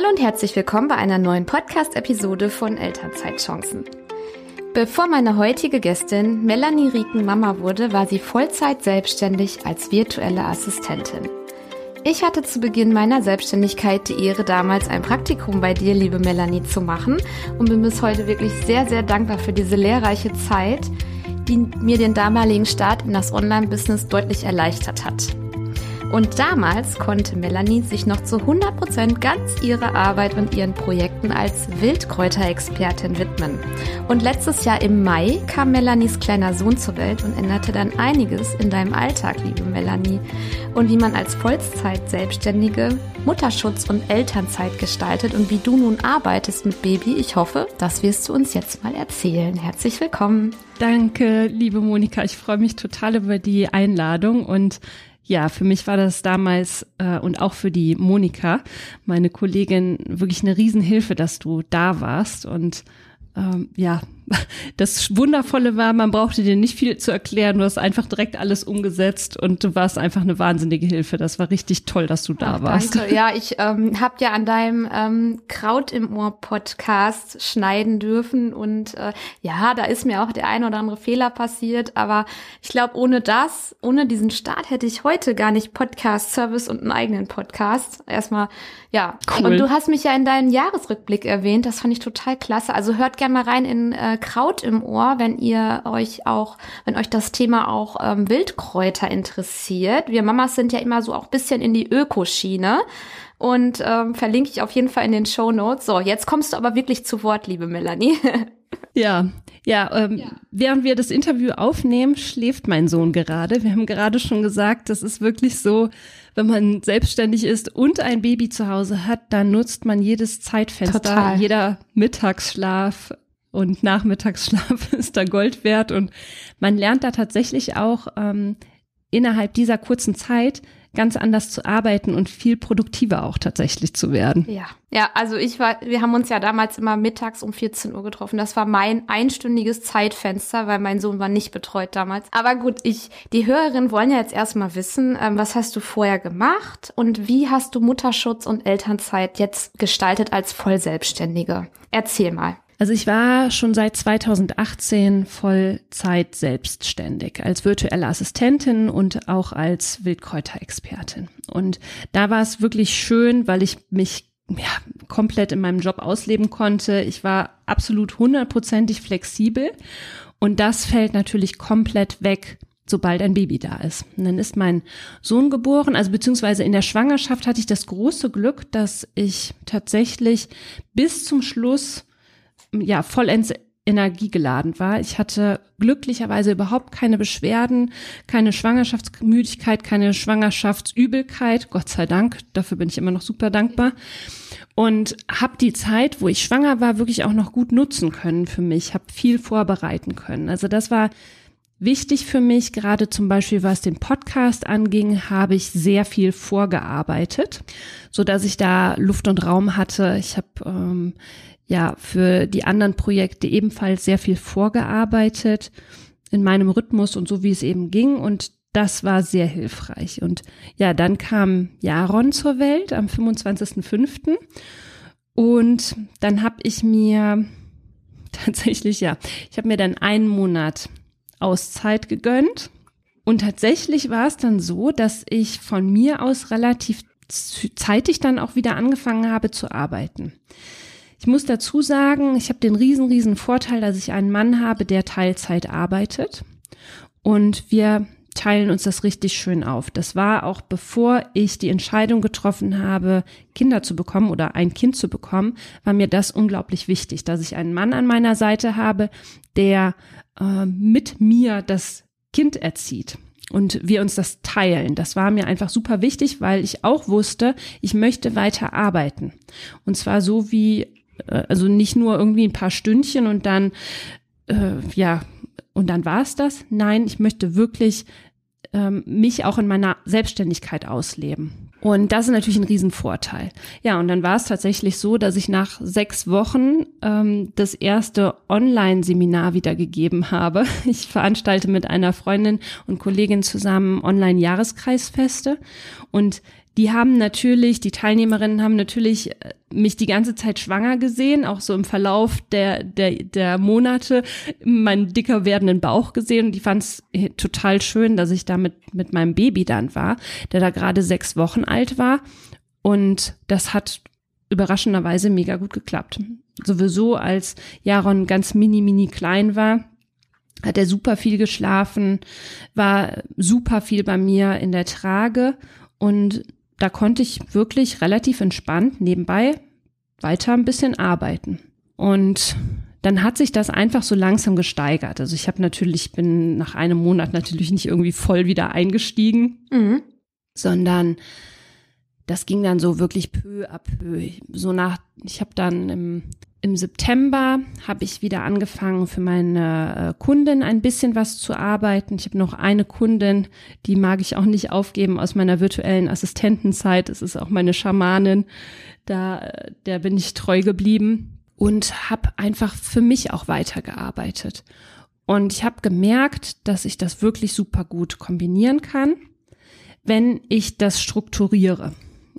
Hallo und herzlich willkommen bei einer neuen Podcast-Episode von Elternzeitchancen. Bevor meine heutige Gästin Melanie Rieken Mama wurde, war sie Vollzeit selbstständig als virtuelle Assistentin. Ich hatte zu Beginn meiner Selbstständigkeit die Ehre, damals ein Praktikum bei dir, liebe Melanie, zu machen und bin bis heute wirklich sehr, sehr dankbar für diese lehrreiche Zeit, die mir den damaligen Start in das Online-Business deutlich erleichtert hat. Und damals konnte Melanie sich noch zu 100% ganz ihrer Arbeit und ihren Projekten als Wildkräuterexpertin widmen. Und letztes Jahr im Mai kam Melanies kleiner Sohn zur Welt und änderte dann einiges in deinem Alltag, liebe Melanie. Und wie man als Vollzeit-Selbstständige Mutterschutz und Elternzeit gestaltet und wie du nun arbeitest mit Baby, ich hoffe, das wirst du uns jetzt mal erzählen. Herzlich willkommen. Danke, liebe Monika. Ich freue mich total über die Einladung und ja, für mich war das damals äh, und auch für die Monika, meine Kollegin, wirklich eine Riesenhilfe, dass du da warst. Und ähm, ja, das Wundervolle war, man brauchte dir nicht viel zu erklären. Du hast einfach direkt alles umgesetzt und du warst einfach eine wahnsinnige Hilfe. Das war richtig toll, dass du da Ach, warst. Danke. Ja, ich ähm, habe ja an deinem ähm, Kraut im Ohr Podcast schneiden dürfen und äh, ja, da ist mir auch der ein oder andere Fehler passiert. Aber ich glaube, ohne das, ohne diesen Start hätte ich heute gar nicht Podcast-Service und einen eigenen Podcast. Erstmal, ja. Cool. Und du hast mich ja in deinem Jahresrückblick erwähnt. Das fand ich total klasse. Also hört gerne mal rein in äh, Kraut im Ohr, wenn ihr euch auch, wenn euch das Thema auch ähm, Wildkräuter interessiert. Wir Mamas sind ja immer so auch bisschen in die Ökoschiene und ähm, verlinke ich auf jeden Fall in den Show Notes. So, jetzt kommst du aber wirklich zu Wort, liebe Melanie. Ja, ja, ähm, ja, während wir das Interview aufnehmen, schläft mein Sohn gerade. Wir haben gerade schon gesagt, das ist wirklich so, wenn man selbstständig ist und ein Baby zu Hause hat, dann nutzt man jedes Zeitfenster, Total. jeder Mittagsschlaf, und Nachmittagsschlaf ist da Gold wert und man lernt da tatsächlich auch ähm, innerhalb dieser kurzen Zeit ganz anders zu arbeiten und viel produktiver auch tatsächlich zu werden. Ja, ja, also ich war, wir haben uns ja damals immer mittags um 14 Uhr getroffen. Das war mein einstündiges Zeitfenster, weil mein Sohn war nicht betreut damals. Aber gut, ich, die Hörerinnen wollen ja jetzt erstmal wissen, ähm, was hast du vorher gemacht und wie hast du Mutterschutz und Elternzeit jetzt gestaltet als Vollselbstständige? Erzähl mal. Also ich war schon seit 2018 Vollzeit selbstständig als virtuelle Assistentin und auch als Wildkräuterexpertin. Und da war es wirklich schön, weil ich mich ja, komplett in meinem Job ausleben konnte. Ich war absolut hundertprozentig flexibel und das fällt natürlich komplett weg, sobald ein Baby da ist. Und dann ist mein Sohn geboren, also beziehungsweise in der Schwangerschaft hatte ich das große Glück, dass ich tatsächlich bis zum Schluss ja vollends energiegeladen war. Ich hatte glücklicherweise überhaupt keine Beschwerden, keine Schwangerschaftsmüdigkeit, keine Schwangerschaftsübelkeit. Gott sei Dank, dafür bin ich immer noch super dankbar. Und habe die Zeit, wo ich schwanger war, wirklich auch noch gut nutzen können für mich, habe viel vorbereiten können. Also das war wichtig für mich, gerade zum Beispiel was den Podcast anging, habe ich sehr viel vorgearbeitet, so dass ich da Luft und Raum hatte. Ich habe ähm, ja für die anderen Projekte ebenfalls sehr viel vorgearbeitet in meinem Rhythmus und so wie es eben ging und das war sehr hilfreich. Und ja, dann kam Jaron zur Welt am 25.05. Und dann habe ich mir tatsächlich, ja, ich habe mir dann einen Monat Auszeit gegönnt. Und tatsächlich war es dann so, dass ich von mir aus relativ zeitig dann auch wieder angefangen habe zu arbeiten. Ich muss dazu sagen, ich habe den riesen, riesen Vorteil, dass ich einen Mann habe, der Teilzeit arbeitet. Und wir teilen uns das richtig schön auf. Das war auch bevor ich die Entscheidung getroffen habe, Kinder zu bekommen oder ein Kind zu bekommen, war mir das unglaublich wichtig, dass ich einen Mann an meiner Seite habe, der äh, mit mir das Kind erzieht und wir uns das teilen. Das war mir einfach super wichtig, weil ich auch wusste, ich möchte weiter arbeiten. Und zwar so wie also nicht nur irgendwie ein paar Stündchen und dann, äh, ja, und dann war es das. Nein, ich möchte wirklich ähm, mich auch in meiner Selbstständigkeit ausleben. Und das ist natürlich ein Riesenvorteil. Ja, und dann war es tatsächlich so, dass ich nach sechs Wochen ähm, das erste Online-Seminar wieder gegeben habe. Ich veranstalte mit einer Freundin und Kollegin zusammen Online-Jahreskreisfeste. Und die haben natürlich, die Teilnehmerinnen haben natürlich äh, mich die ganze Zeit schwanger gesehen, auch so im Verlauf der, der, der Monate, meinen dicker werdenden Bauch gesehen und die fand es total schön, dass ich da mit, mit meinem Baby dann war, der da gerade sechs Wochen alt war. Und das hat überraschenderweise mega gut geklappt. Sowieso als Jaron ganz mini, mini klein war, hat er super viel geschlafen, war super viel bei mir in der Trage und da konnte ich wirklich relativ entspannt nebenbei weiter ein bisschen arbeiten. Und dann hat sich das einfach so langsam gesteigert. Also ich habe natürlich, bin nach einem Monat natürlich nicht irgendwie voll wieder eingestiegen, mhm. sondern das ging dann so wirklich peu à peu. So nach, ich habe dann im im September habe ich wieder angefangen, für meine äh, Kundin ein bisschen was zu arbeiten. Ich habe noch eine Kundin, die mag ich auch nicht aufgeben aus meiner virtuellen Assistentenzeit. Es ist auch meine Schamanin. Da, äh, der bin ich treu geblieben und habe einfach für mich auch weitergearbeitet. Und ich habe gemerkt, dass ich das wirklich super gut kombinieren kann, wenn ich das strukturiere.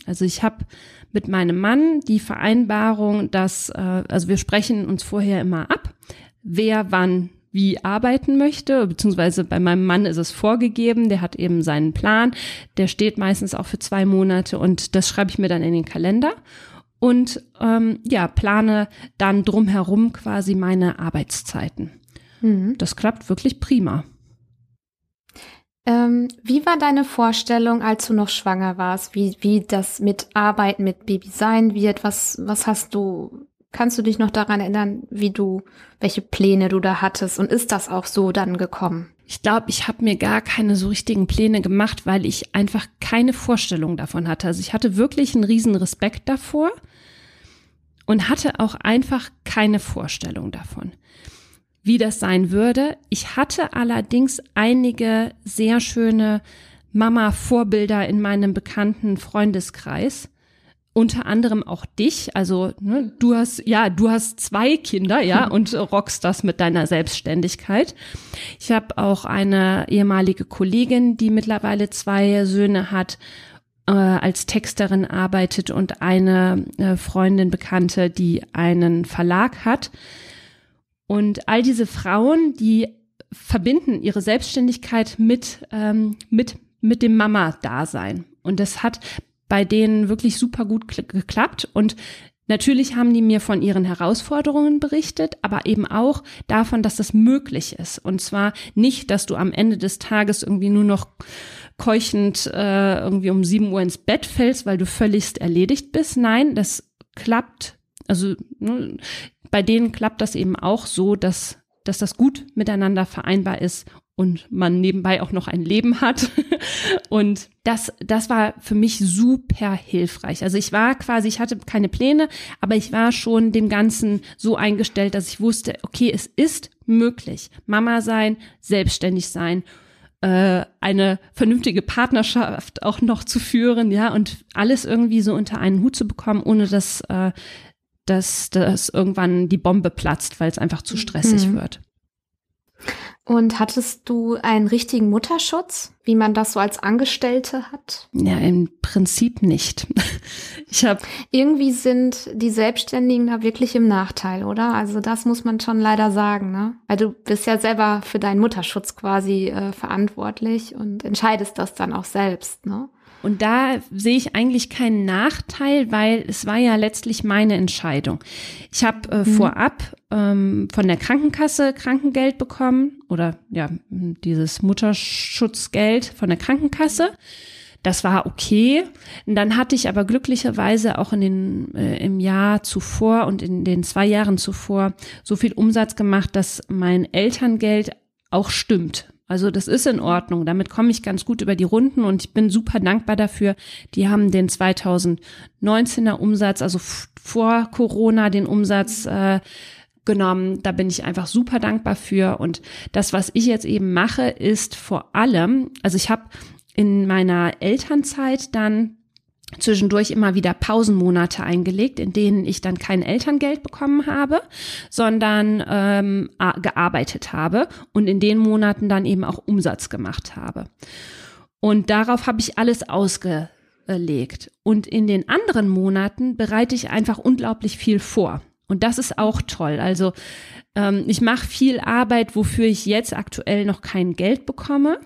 Also ich habe mit meinem Mann die Vereinbarung, dass, äh, also wir sprechen uns vorher immer ab, wer wann wie arbeiten möchte, beziehungsweise bei meinem Mann ist es vorgegeben, der hat eben seinen Plan, der steht meistens auch für zwei Monate und das schreibe ich mir dann in den Kalender und ähm, ja, plane dann drumherum quasi meine Arbeitszeiten. Mhm. Das klappt wirklich prima. Ähm, wie war deine Vorstellung, als du noch schwanger warst, wie, wie das mit Arbeiten mit Baby sein wird? Was, was hast du, kannst du dich noch daran erinnern, wie du, welche Pläne du da hattest? Und ist das auch so dann gekommen? Ich glaube, ich habe mir gar keine so richtigen Pläne gemacht, weil ich einfach keine Vorstellung davon hatte. Also ich hatte wirklich einen riesen Respekt davor und hatte auch einfach keine Vorstellung davon wie das sein würde. Ich hatte allerdings einige sehr schöne Mama-Vorbilder in meinem bekannten Freundeskreis. Unter anderem auch dich, also ne, du hast ja, du hast zwei Kinder, ja, und rockst das mit deiner Selbstständigkeit. Ich habe auch eine ehemalige Kollegin, die mittlerweile zwei Söhne hat, äh, als Texterin arbeitet und eine äh, Freundin Bekannte, die einen Verlag hat. Und all diese Frauen, die verbinden ihre Selbstständigkeit mit, ähm, mit, mit dem Mama-Dasein. Und das hat bei denen wirklich super gut geklappt. Und Natürlich haben die mir von ihren Herausforderungen berichtet, aber eben auch davon, dass das möglich ist. Und zwar nicht, dass du am Ende des Tages irgendwie nur noch keuchend äh, irgendwie um sieben Uhr ins Bett fällst, weil du völligst erledigt bist. Nein, das klappt. Also ne, bei denen klappt das eben auch so, dass, dass das gut miteinander vereinbar ist und man nebenbei auch noch ein Leben hat. und das, das war für mich super hilfreich. Also ich war quasi, ich hatte keine Pläne, aber ich war schon dem Ganzen so eingestellt, dass ich wusste, okay, es ist möglich. Mama sein, selbstständig sein äh, eine vernünftige Partnerschaft auch noch zu führen, ja, und alles irgendwie so unter einen Hut zu bekommen, ohne dass äh, dass, dass irgendwann die Bombe platzt, weil es einfach zu stressig mhm. wird. Und hattest du einen richtigen Mutterschutz, wie man das so als Angestellte hat? Ja, im Prinzip nicht. Ich habe irgendwie sind die Selbstständigen da wirklich im Nachteil, oder? Also das muss man schon leider sagen, ne? Weil du bist ja selber für deinen Mutterschutz quasi äh, verantwortlich und entscheidest das dann auch selbst, ne? Und da sehe ich eigentlich keinen Nachteil, weil es war ja letztlich meine Entscheidung. Ich habe äh, mhm. vorab ähm, von der Krankenkasse Krankengeld bekommen oder ja, dieses Mutterschutzgeld von der Krankenkasse. Das war okay. Und dann hatte ich aber glücklicherweise auch in den, äh, im Jahr zuvor und in den zwei Jahren zuvor so viel Umsatz gemacht, dass mein Elterngeld auch stimmt. Also das ist in Ordnung. Damit komme ich ganz gut über die Runden und ich bin super dankbar dafür. Die haben den 2019er Umsatz, also vor Corona den Umsatz äh, genommen. Da bin ich einfach super dankbar für. Und das, was ich jetzt eben mache, ist vor allem, also ich habe in meiner Elternzeit dann zwischendurch immer wieder Pausenmonate eingelegt, in denen ich dann kein Elterngeld bekommen habe, sondern ähm, gearbeitet habe und in den Monaten dann eben auch Umsatz gemacht habe. Und darauf habe ich alles ausge legt. Und in den anderen Monaten bereite ich einfach unglaublich viel vor. Und das ist auch toll. Also ähm, ich mache viel Arbeit, wofür ich jetzt aktuell noch kein Geld bekomme.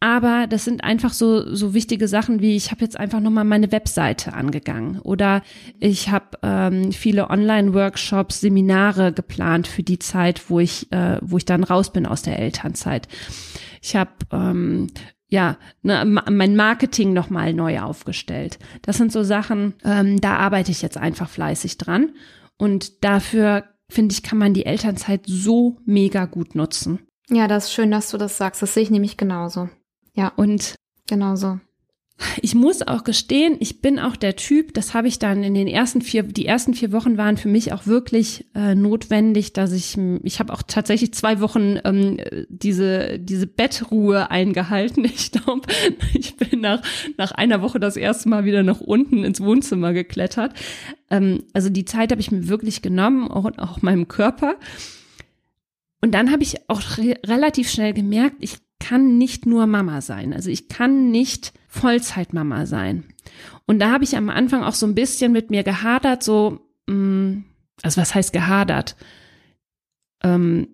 Aber das sind einfach so, so wichtige Sachen wie, ich habe jetzt einfach nochmal meine Webseite angegangen oder ich habe ähm, viele Online-Workshops, Seminare geplant für die Zeit, wo ich, äh, wo ich dann raus bin aus der Elternzeit. Ich habe ähm, ja, ne, mein Marketing nochmal neu aufgestellt. Das sind so Sachen, ähm, da arbeite ich jetzt einfach fleißig dran. Und dafür, finde ich, kann man die Elternzeit so mega gut nutzen. Ja, das ist schön, dass du das sagst. Das sehe ich nämlich genauso. Ja. Und genauso. Ich muss auch gestehen, ich bin auch der Typ, das habe ich dann in den ersten vier, die ersten vier Wochen waren für mich auch wirklich äh, notwendig, dass ich, ich habe auch tatsächlich zwei Wochen ähm, diese, diese Bettruhe eingehalten. Ich glaube, ich bin nach, nach einer Woche das erste Mal wieder nach unten ins Wohnzimmer geklettert. Ähm, also die Zeit habe ich mir wirklich genommen, auch, auch meinem Körper. Und dann habe ich auch re relativ schnell gemerkt, ich kann nicht nur Mama sein. Also ich kann nicht Vollzeitmama sein. Und da habe ich am Anfang auch so ein bisschen mit mir gehadert, so, mm, also was heißt gehadert? Ähm,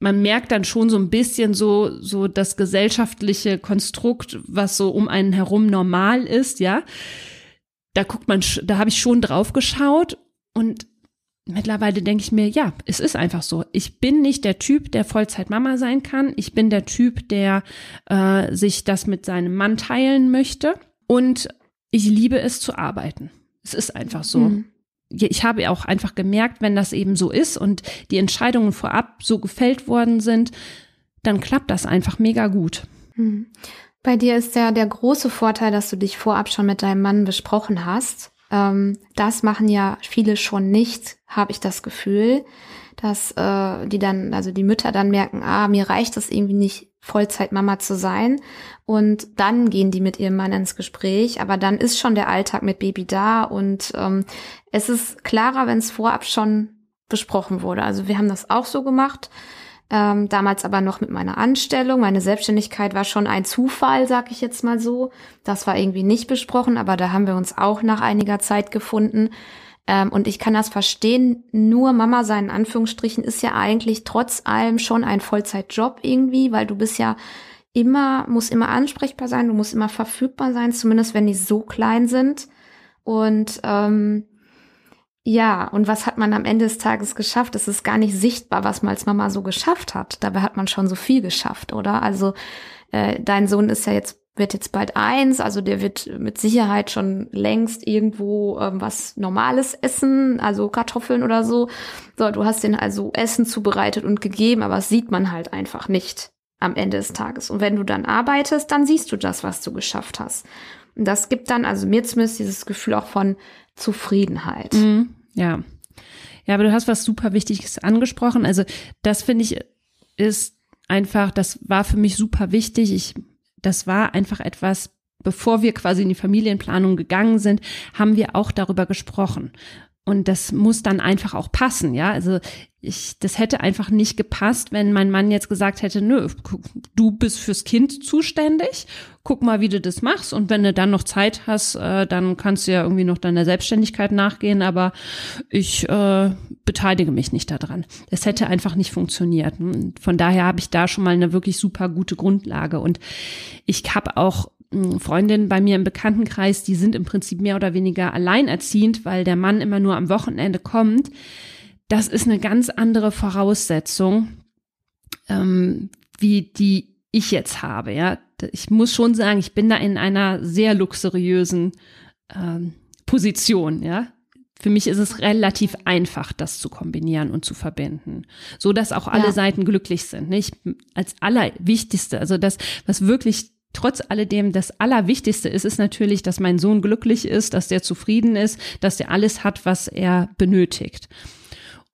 man merkt dann schon so ein bisschen so, so das gesellschaftliche Konstrukt, was so um einen herum normal ist, ja. Da guckt man, da habe ich schon drauf geschaut und mittlerweile denke ich mir, ja, es ist einfach so. Ich bin nicht der Typ, der Vollzeit-Mama sein kann. Ich bin der Typ, der äh, sich das mit seinem Mann teilen möchte. Und ich liebe es zu arbeiten. Es ist einfach so. Mhm. Ich habe auch einfach gemerkt, wenn das eben so ist und die Entscheidungen vorab so gefällt worden sind, dann klappt das einfach mega gut. Mhm. Bei dir ist ja der große Vorteil, dass du dich vorab schon mit deinem Mann besprochen hast ähm, das machen ja viele schon nicht, habe ich das Gefühl, dass äh, die dann, also die Mütter dann merken, ah, mir reicht es irgendwie nicht, Vollzeitmama zu sein. Und dann gehen die mit ihrem Mann ins Gespräch, aber dann ist schon der Alltag mit Baby da und ähm, es ist klarer, wenn es vorab schon besprochen wurde. Also wir haben das auch so gemacht. Ähm, damals aber noch mit meiner Anstellung. Meine Selbstständigkeit war schon ein Zufall, sag ich jetzt mal so. Das war irgendwie nicht besprochen, aber da haben wir uns auch nach einiger Zeit gefunden. Ähm, und ich kann das verstehen. Nur Mama sein, in Anführungsstrichen, ist ja eigentlich trotz allem schon ein Vollzeitjob irgendwie, weil du bist ja immer, muss immer ansprechbar sein, du musst immer verfügbar sein, zumindest wenn die so klein sind. Und ähm, ja, und was hat man am Ende des Tages geschafft? Es ist gar nicht sichtbar, was man als Mama so geschafft hat. Dabei hat man schon so viel geschafft, oder? Also äh, dein Sohn ist ja jetzt wird jetzt bald eins, also der wird mit Sicherheit schon längst irgendwo ähm, was Normales essen, also Kartoffeln oder so. So, du hast den also Essen zubereitet und gegeben, aber das sieht man halt einfach nicht am Ende des Tages. Und wenn du dann arbeitest, dann siehst du das, was du geschafft hast. Und das gibt dann also mir zumindest dieses Gefühl auch von Zufriedenheit. Mhm. Ja. Ja, aber du hast was super Wichtiges angesprochen. Also das finde ich ist einfach, das war für mich super wichtig. Ich, das war einfach etwas, bevor wir quasi in die Familienplanung gegangen sind, haben wir auch darüber gesprochen. Und das muss dann einfach auch passen, ja. Also ich, das hätte einfach nicht gepasst, wenn mein Mann jetzt gesagt hätte, nö, du bist fürs Kind zuständig, guck mal, wie du das machst und wenn du dann noch Zeit hast, äh, dann kannst du ja irgendwie noch deiner Selbstständigkeit nachgehen, aber ich äh, beteilige mich nicht daran. Das hätte einfach nicht funktioniert. Von daher habe ich da schon mal eine wirklich super gute Grundlage und ich habe auch Freundinnen bei mir im Bekanntenkreis, die sind im Prinzip mehr oder weniger alleinerziehend, weil der Mann immer nur am Wochenende kommt. Das ist eine ganz andere Voraussetzung, ähm, wie die ich jetzt habe. Ja, ich muss schon sagen, ich bin da in einer sehr luxuriösen ähm, Position. Ja, für mich ist es relativ einfach, das zu kombinieren und zu verbinden, so dass auch alle ja. Seiten glücklich sind. Nicht als allerwichtigste, also das, was wirklich trotz alledem das Allerwichtigste ist, ist natürlich, dass mein Sohn glücklich ist, dass der zufrieden ist, dass der alles hat, was er benötigt.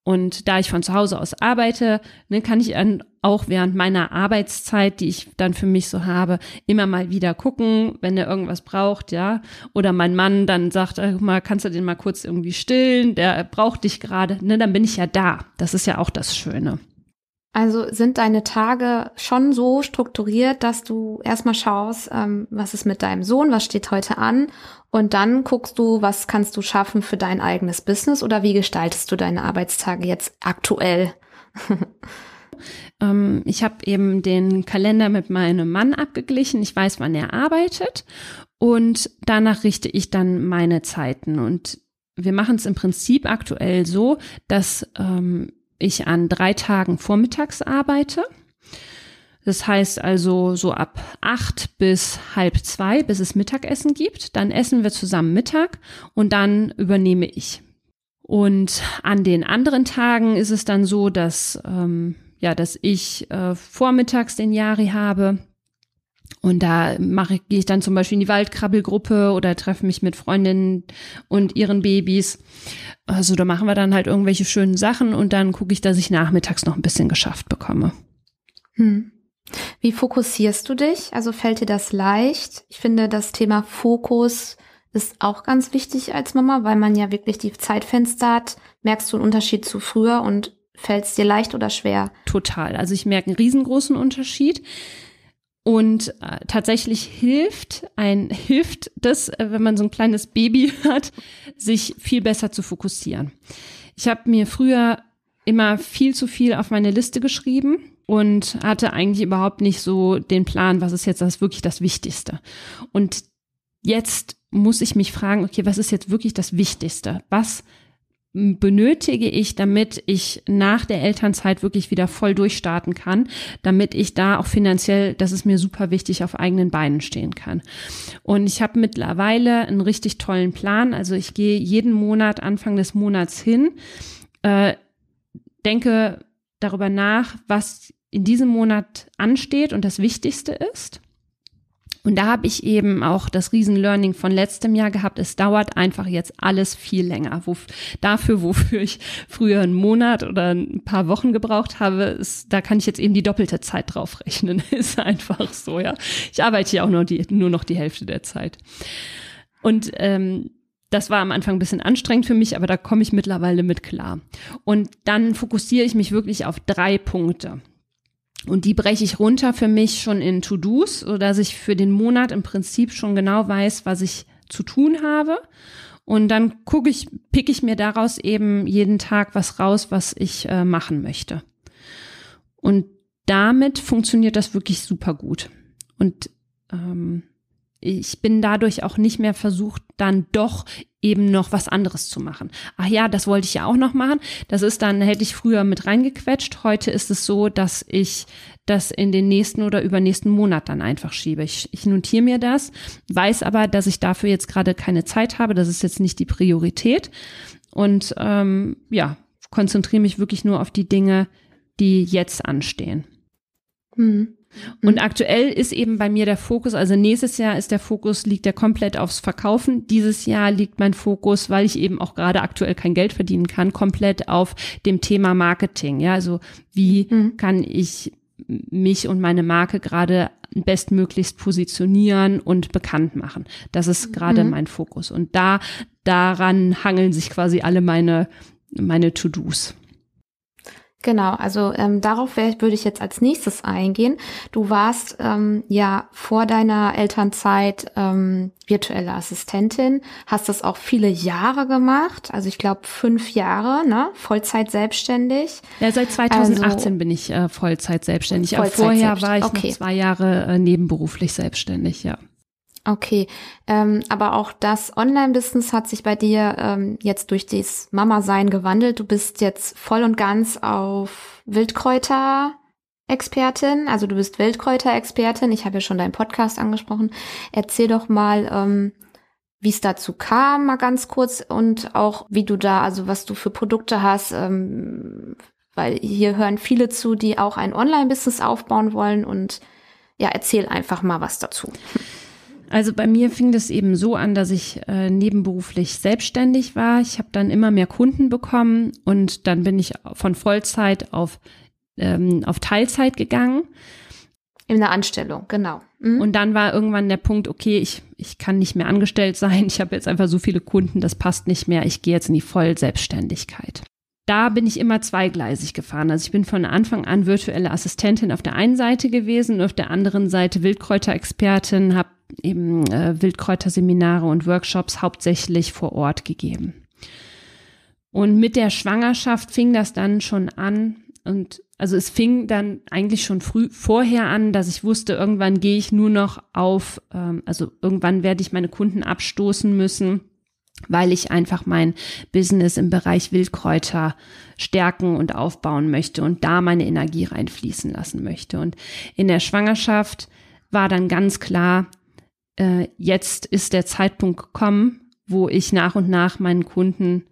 Und da ich von zu Hause aus arbeite, ne, kann ich dann auch während meiner Arbeitszeit, die ich dann für mich so habe, immer mal wieder gucken, wenn er irgendwas braucht, ja. Oder mein Mann dann sagt, mal, kannst du den mal kurz irgendwie stillen, der braucht dich gerade, ne, dann bin ich ja da. Das ist ja auch das Schöne. Also sind deine Tage schon so strukturiert, dass du erstmal schaust, ähm, was ist mit deinem Sohn, was steht heute an und dann guckst du, was kannst du schaffen für dein eigenes Business oder wie gestaltest du deine Arbeitstage jetzt aktuell? ähm, ich habe eben den Kalender mit meinem Mann abgeglichen. Ich weiß, wann er arbeitet und danach richte ich dann meine Zeiten und wir machen es im Prinzip aktuell so, dass ähm, ich an drei Tagen vormittags arbeite. Das heißt also so ab acht bis halb zwei, bis es Mittagessen gibt. Dann essen wir zusammen Mittag und dann übernehme ich. Und an den anderen Tagen ist es dann so, dass ähm, ja, dass ich äh, vormittags den Jari habe und da mache gehe ich dann zum Beispiel in die Waldkrabbelgruppe oder treffe mich mit Freundinnen und ihren Babys. Also da machen wir dann halt irgendwelche schönen Sachen und dann gucke ich, dass ich nachmittags noch ein bisschen geschafft bekomme. Hm. Wie fokussierst du dich? Also fällt dir das leicht? Ich finde, das Thema Fokus ist auch ganz wichtig als Mama, weil man ja wirklich die Zeitfenster hat. Merkst du einen Unterschied zu früher und fällt es dir leicht oder schwer? Total. Also ich merke einen riesengroßen Unterschied. Und äh, tatsächlich hilft ein hilft das, äh, wenn man so ein kleines Baby hat, sich viel besser zu fokussieren. Ich habe mir früher immer viel zu viel auf meine Liste geschrieben und hatte eigentlich überhaupt nicht so den Plan, was ist jetzt das wirklich das Wichtigste. Und jetzt muss ich mich fragen, okay, was ist jetzt wirklich das Wichtigste? Was benötige ich, damit ich nach der Elternzeit wirklich wieder voll durchstarten kann, damit ich da auch finanziell, das ist mir super wichtig, auf eigenen Beinen stehen kann. Und ich habe mittlerweile einen richtig tollen Plan. Also ich gehe jeden Monat, Anfang des Monats hin, äh, denke darüber nach, was in diesem Monat ansteht und das Wichtigste ist und da habe ich eben auch das Riesen-Learning von letztem Jahr gehabt. Es dauert einfach jetzt alles viel länger. Wo, dafür, wofür ich früher einen Monat oder ein paar Wochen gebraucht habe, ist, da kann ich jetzt eben die doppelte Zeit drauf rechnen. ist einfach so, ja. Ich arbeite ja auch nur, die, nur noch die Hälfte der Zeit. Und ähm, das war am Anfang ein bisschen anstrengend für mich, aber da komme ich mittlerweile mit klar. Und dann fokussiere ich mich wirklich auf drei Punkte. Und die breche ich runter für mich schon in To-Dos, sodass ich für den Monat im Prinzip schon genau weiß, was ich zu tun habe. Und dann gucke ich, pick ich mir daraus eben jeden Tag was raus, was ich äh, machen möchte. Und damit funktioniert das wirklich super gut. Und ähm, ich bin dadurch auch nicht mehr versucht, dann doch eben noch was anderes zu machen. Ach ja, das wollte ich ja auch noch machen. Das ist dann, hätte ich früher mit reingequetscht. Heute ist es so, dass ich das in den nächsten oder übernächsten Monat dann einfach schiebe. Ich, ich notiere mir das, weiß aber, dass ich dafür jetzt gerade keine Zeit habe. Das ist jetzt nicht die Priorität. Und ähm, ja, konzentriere mich wirklich nur auf die Dinge, die jetzt anstehen. Mhm. Und aktuell ist eben bei mir der Fokus, also nächstes Jahr ist der Fokus, liegt der komplett aufs Verkaufen. Dieses Jahr liegt mein Fokus, weil ich eben auch gerade aktuell kein Geld verdienen kann, komplett auf dem Thema Marketing. Ja, also wie mhm. kann ich mich und meine Marke gerade bestmöglichst positionieren und bekannt machen. Das ist gerade mhm. mein Fokus. Und da, daran hangeln sich quasi alle meine, meine To-Dos. Genau, also ähm, darauf würde ich jetzt als nächstes eingehen. Du warst ähm, ja vor deiner Elternzeit ähm, virtuelle Assistentin, hast das auch viele Jahre gemacht, also ich glaube fünf Jahre, ne? Vollzeit selbstständig. Ja, seit 2018 also, bin ich äh, Vollzeit selbstständig. Vollzeit Aber vorher selbst. war ich okay. noch zwei Jahre äh, nebenberuflich selbstständig, ja. Okay, ähm, aber auch das Online-Business hat sich bei dir ähm, jetzt durch das Mama-Sein gewandelt. Du bist jetzt voll und ganz auf Wildkräuter-Expertin, also du bist Wildkräuter-Expertin. Ich habe ja schon deinen Podcast angesprochen. Erzähl doch mal, ähm, wie es dazu kam, mal ganz kurz und auch wie du da, also was du für Produkte hast, ähm, weil hier hören viele zu, die auch ein Online-Business aufbauen wollen und ja, erzähl einfach mal was dazu. Also bei mir fing das eben so an, dass ich äh, nebenberuflich selbstständig war. Ich habe dann immer mehr Kunden bekommen und dann bin ich von Vollzeit auf, ähm, auf Teilzeit gegangen. In der Anstellung, genau. Mhm. Und dann war irgendwann der Punkt, okay, ich, ich kann nicht mehr angestellt sein. Ich habe jetzt einfach so viele Kunden, das passt nicht mehr. Ich gehe jetzt in die Vollselbstständigkeit. da bin ich immer zweigleisig gefahren. Also ich bin von Anfang an virtuelle Assistentin auf der einen Seite gewesen und auf der anderen Seite Wildkräuterexpertin, habe eben äh, Wildkräuterseminare und Workshops hauptsächlich vor Ort gegeben. Und mit der Schwangerschaft fing das dann schon an und also es fing dann eigentlich schon früh vorher an, dass ich wusste, irgendwann gehe ich nur noch auf, ähm, also irgendwann werde ich meine Kunden abstoßen müssen weil ich einfach mein Business im Bereich Wildkräuter stärken und aufbauen möchte und da meine Energie reinfließen lassen möchte. Und in der Schwangerschaft war dann ganz klar, äh, jetzt ist der Zeitpunkt gekommen, wo ich nach und nach meinen Kunden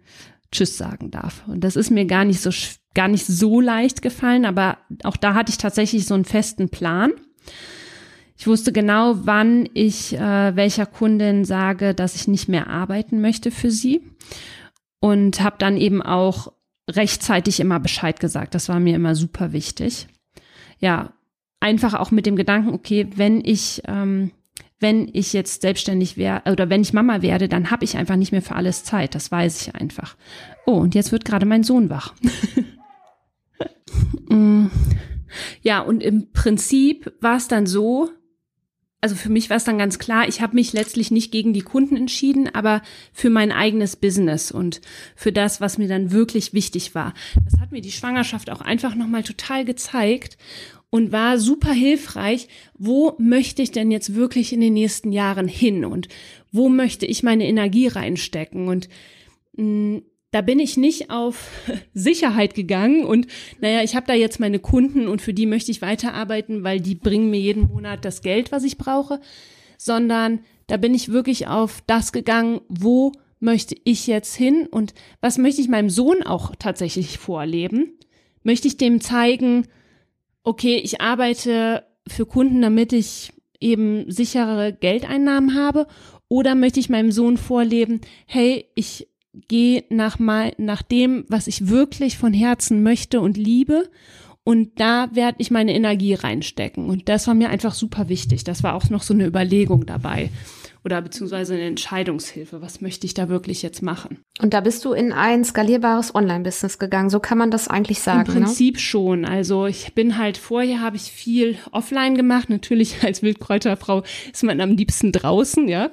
Tschüss sagen darf. Und das ist mir gar nicht so gar nicht so leicht gefallen, aber auch da hatte ich tatsächlich so einen festen Plan. Ich wusste genau, wann ich äh, welcher Kundin sage, dass ich nicht mehr arbeiten möchte für sie und habe dann eben auch rechtzeitig immer Bescheid gesagt. Das war mir immer super wichtig. Ja, einfach auch mit dem Gedanken, okay, wenn ich ähm, wenn ich jetzt selbstständig wäre oder wenn ich Mama werde, dann habe ich einfach nicht mehr für alles Zeit. Das weiß ich einfach. Oh, und jetzt wird gerade mein Sohn wach. Mm. ja, und im Prinzip war es dann so, also für mich war es dann ganz klar, ich habe mich letztlich nicht gegen die Kunden entschieden, aber für mein eigenes Business und für das, was mir dann wirklich wichtig war. Das hat mir die Schwangerschaft auch einfach nochmal total gezeigt und war super hilfreich. Wo möchte ich denn jetzt wirklich in den nächsten Jahren hin und wo möchte ich meine Energie reinstecken? Und mh, mm, da bin ich nicht auf Sicherheit gegangen und naja, ich habe da jetzt meine Kunden und für die möchte ich weiterarbeiten, weil die bringen mir jeden Monat das Geld, was ich brauche, sondern da bin ich wirklich auf das gegangen, wo möchte ich jetzt hin und was möchte ich meinem Sohn auch tatsächlich vorleben? Möchte ich dem zeigen, okay, ich arbeite für Kunden, damit ich eben sichere Geldeinnahmen habe? Oder möchte ich meinem Sohn vorleben, hey, ich gehe nach nach dem, was ich wirklich von Herzen möchte und liebe und da werde ich meine Energie reinstecken und das war mir einfach super wichtig. Das war auch noch so eine Überlegung dabei oder beziehungsweise eine Entscheidungshilfe. Was möchte ich da wirklich jetzt machen? Und da bist du in ein skalierbares Online-Business gegangen. So kann man das eigentlich sagen. Im ne? Prinzip ne? schon. Also ich bin halt vorher habe ich viel offline gemacht. Natürlich als Wildkräuterfrau ist man am liebsten draußen, ja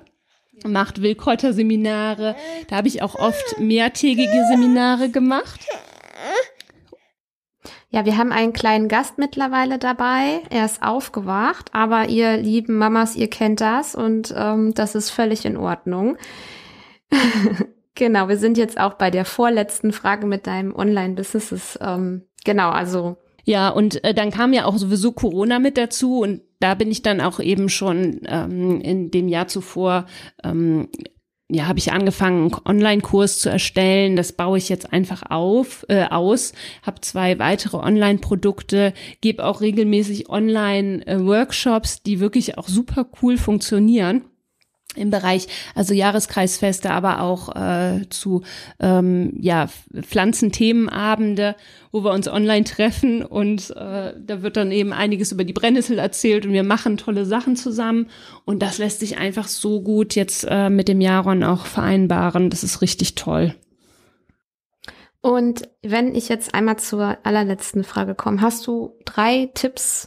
macht Wildkräuterseminare. Da habe ich auch oft mehrtägige Seminare gemacht. Ja, wir haben einen kleinen Gast mittlerweile dabei. Er ist aufgewacht, aber ihr lieben Mamas, ihr kennt das und ähm, das ist völlig in Ordnung. genau, wir sind jetzt auch bei der vorletzten Frage mit deinem Online-Business. Ähm, genau, also ja, und äh, dann kam ja auch sowieso Corona mit dazu und da bin ich dann auch eben schon ähm, in dem Jahr zuvor ähm, ja, habe ich angefangen, einen Online-Kurs zu erstellen. Das baue ich jetzt einfach auf, äh, aus. Habe zwei weitere Online-Produkte, gebe auch regelmäßig Online-Workshops, die wirklich auch super cool funktionieren im Bereich, also Jahreskreisfeste, aber auch äh, zu ähm, ja, Pflanzenthemenabende, wo wir uns online treffen und äh, da wird dann eben einiges über die Brennnessel erzählt und wir machen tolle Sachen zusammen und das lässt sich einfach so gut jetzt äh, mit dem Jaron auch vereinbaren. Das ist richtig toll. Und wenn ich jetzt einmal zur allerletzten Frage komme, hast du drei Tipps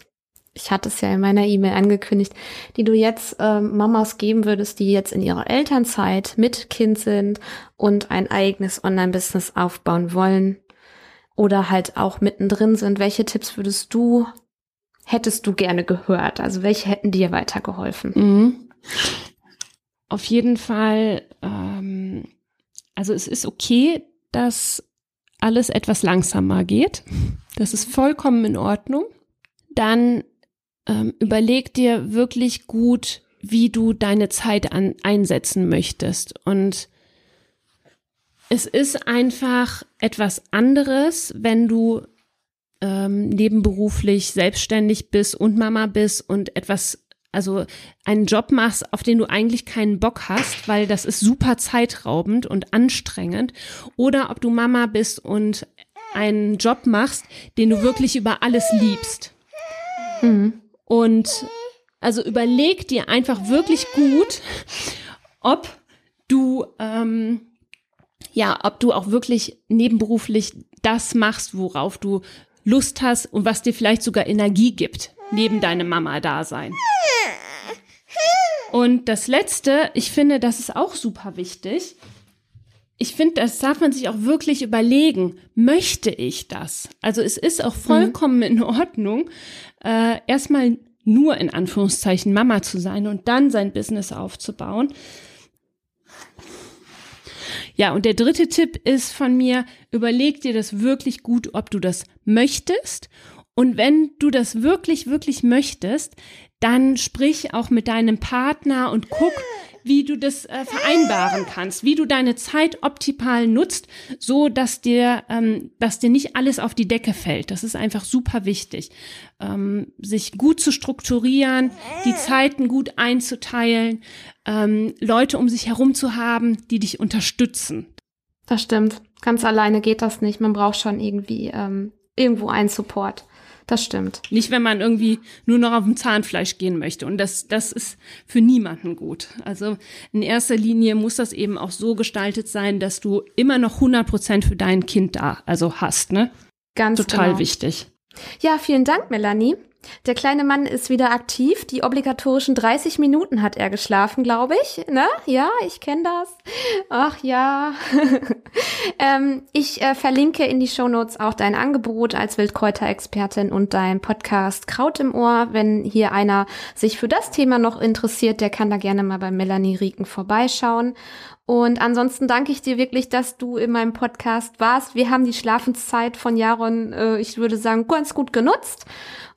ich hatte es ja in meiner E-Mail angekündigt, die du jetzt ähm, Mamas geben würdest, die jetzt in ihrer Elternzeit mit Kind sind und ein eigenes Online-Business aufbauen wollen oder halt auch mittendrin sind. Welche Tipps würdest du, hättest du gerne gehört? Also welche hätten dir weitergeholfen? Mhm. Auf jeden Fall, ähm, also es ist okay, dass alles etwas langsamer geht. Das ist vollkommen in Ordnung. Dann ähm, überleg dir wirklich gut, wie du deine Zeit an, einsetzen möchtest. Und es ist einfach etwas anderes, wenn du ähm, nebenberuflich selbstständig bist und Mama bist und etwas, also einen Job machst, auf den du eigentlich keinen Bock hast, weil das ist super zeitraubend und anstrengend. Oder ob du Mama bist und einen Job machst, den du wirklich über alles liebst. Mhm. Und also überleg dir einfach wirklich gut, ob du ähm, ja, ob du auch wirklich nebenberuflich das machst, worauf du Lust hast und was dir vielleicht sogar Energie gibt, neben deinem Mama-Dasein. Und das Letzte, ich finde, das ist auch super wichtig. Ich finde, das darf man sich auch wirklich überlegen. Möchte ich das? Also es ist auch vollkommen mhm. in Ordnung, äh, erstmal nur in Anführungszeichen Mama zu sein und dann sein Business aufzubauen. Ja, und der dritte Tipp ist von mir, überleg dir das wirklich gut, ob du das möchtest. Und wenn du das wirklich, wirklich möchtest, dann sprich auch mit deinem Partner und guck, wie du das äh, vereinbaren kannst, wie du deine Zeit optimal nutzt, so dass dir, ähm, dass dir nicht alles auf die Decke fällt. Das ist einfach super wichtig, ähm, sich gut zu strukturieren, die Zeiten gut einzuteilen, ähm, Leute um sich herum zu haben, die dich unterstützen. Das stimmt. Ganz alleine geht das nicht. Man braucht schon irgendwie ähm, irgendwo einen Support. Das stimmt. Nicht, wenn man irgendwie nur noch auf dem Zahnfleisch gehen möchte. Und das, das ist für niemanden gut. Also in erster Linie muss das eben auch so gestaltet sein, dass du immer noch 100 Prozent für dein Kind da, also hast, ne? Ganz Total genau. wichtig. Ja, vielen Dank, Melanie. Der kleine Mann ist wieder aktiv. Die obligatorischen 30 Minuten hat er geschlafen, glaube ich. Ne? Ja, ich kenne das. Ach ja. ähm, ich äh, verlinke in die Shownotes auch dein Angebot als Wildkräuterexpertin und dein Podcast Kraut im Ohr. Wenn hier einer sich für das Thema noch interessiert, der kann da gerne mal bei Melanie Rieken vorbeischauen. Und ansonsten danke ich dir wirklich, dass du in meinem Podcast warst. Wir haben die Schlafenszeit von Jaron, äh, ich würde sagen, ganz gut genutzt.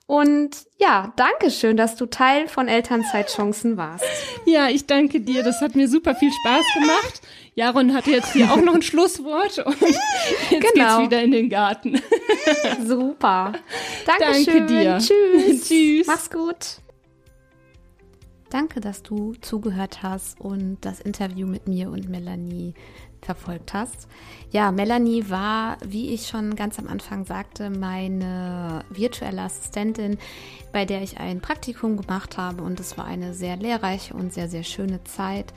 Und ja, danke schön, dass du Teil von Elternzeitchancen warst. Ja, ich danke dir. Das hat mir super viel Spaß gemacht. Jaron hat jetzt hier auch noch ein Schlusswort und jetzt genau. geht's wieder in den Garten. Super. Dankeschön. Danke dir. Tschüss. Tschüss. Mach's gut. Danke, dass du zugehört hast und das Interview mit mir und Melanie verfolgt hast. Ja, Melanie war, wie ich schon ganz am Anfang sagte, meine virtuelle Assistentin, bei der ich ein Praktikum gemacht habe und es war eine sehr lehrreiche und sehr, sehr schöne Zeit.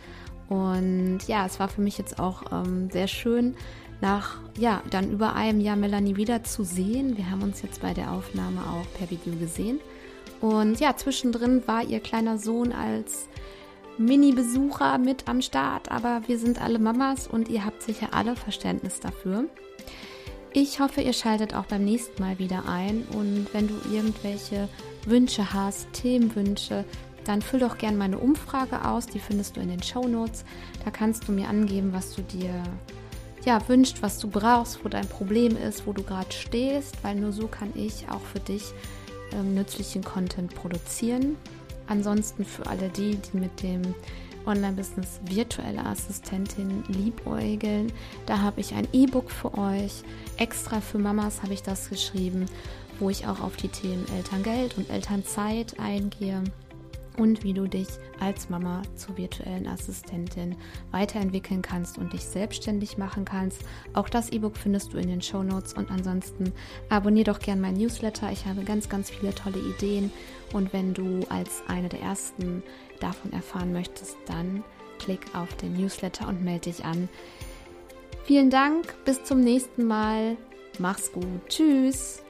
Und ja, es war für mich jetzt auch ähm, sehr schön, nach, ja, dann über einem Jahr Melanie wieder zu sehen. Wir haben uns jetzt bei der Aufnahme auch per Video gesehen. Und ja, zwischendrin war ihr kleiner Sohn als Mini-Besucher mit am Start, aber wir sind alle Mamas und ihr habt sicher alle Verständnis dafür. Ich hoffe, ihr schaltet auch beim nächsten Mal wieder ein und wenn du irgendwelche Wünsche hast, Themenwünsche, dann füll doch gerne meine Umfrage aus, die findest du in den Show Notes. Da kannst du mir angeben, was du dir ja, wünscht, was du brauchst, wo dein Problem ist, wo du gerade stehst, weil nur so kann ich auch für dich ähm, nützlichen Content produzieren. Ansonsten für alle die, die mit dem Online-Business virtuelle Assistentin liebäugeln, da habe ich ein E-Book für euch. Extra für Mamas habe ich das geschrieben, wo ich auch auf die Themen Elterngeld und Elternzeit eingehe und wie du dich als Mama zur virtuellen Assistentin weiterentwickeln kannst und dich selbstständig machen kannst. Auch das E-Book findest du in den Show Notes und ansonsten abonnier doch gern mein Newsletter. Ich habe ganz, ganz viele tolle Ideen und wenn du als eine der ersten davon erfahren möchtest, dann klick auf den Newsletter und melde dich an. Vielen Dank, bis zum nächsten Mal. Mach's gut. Tschüss.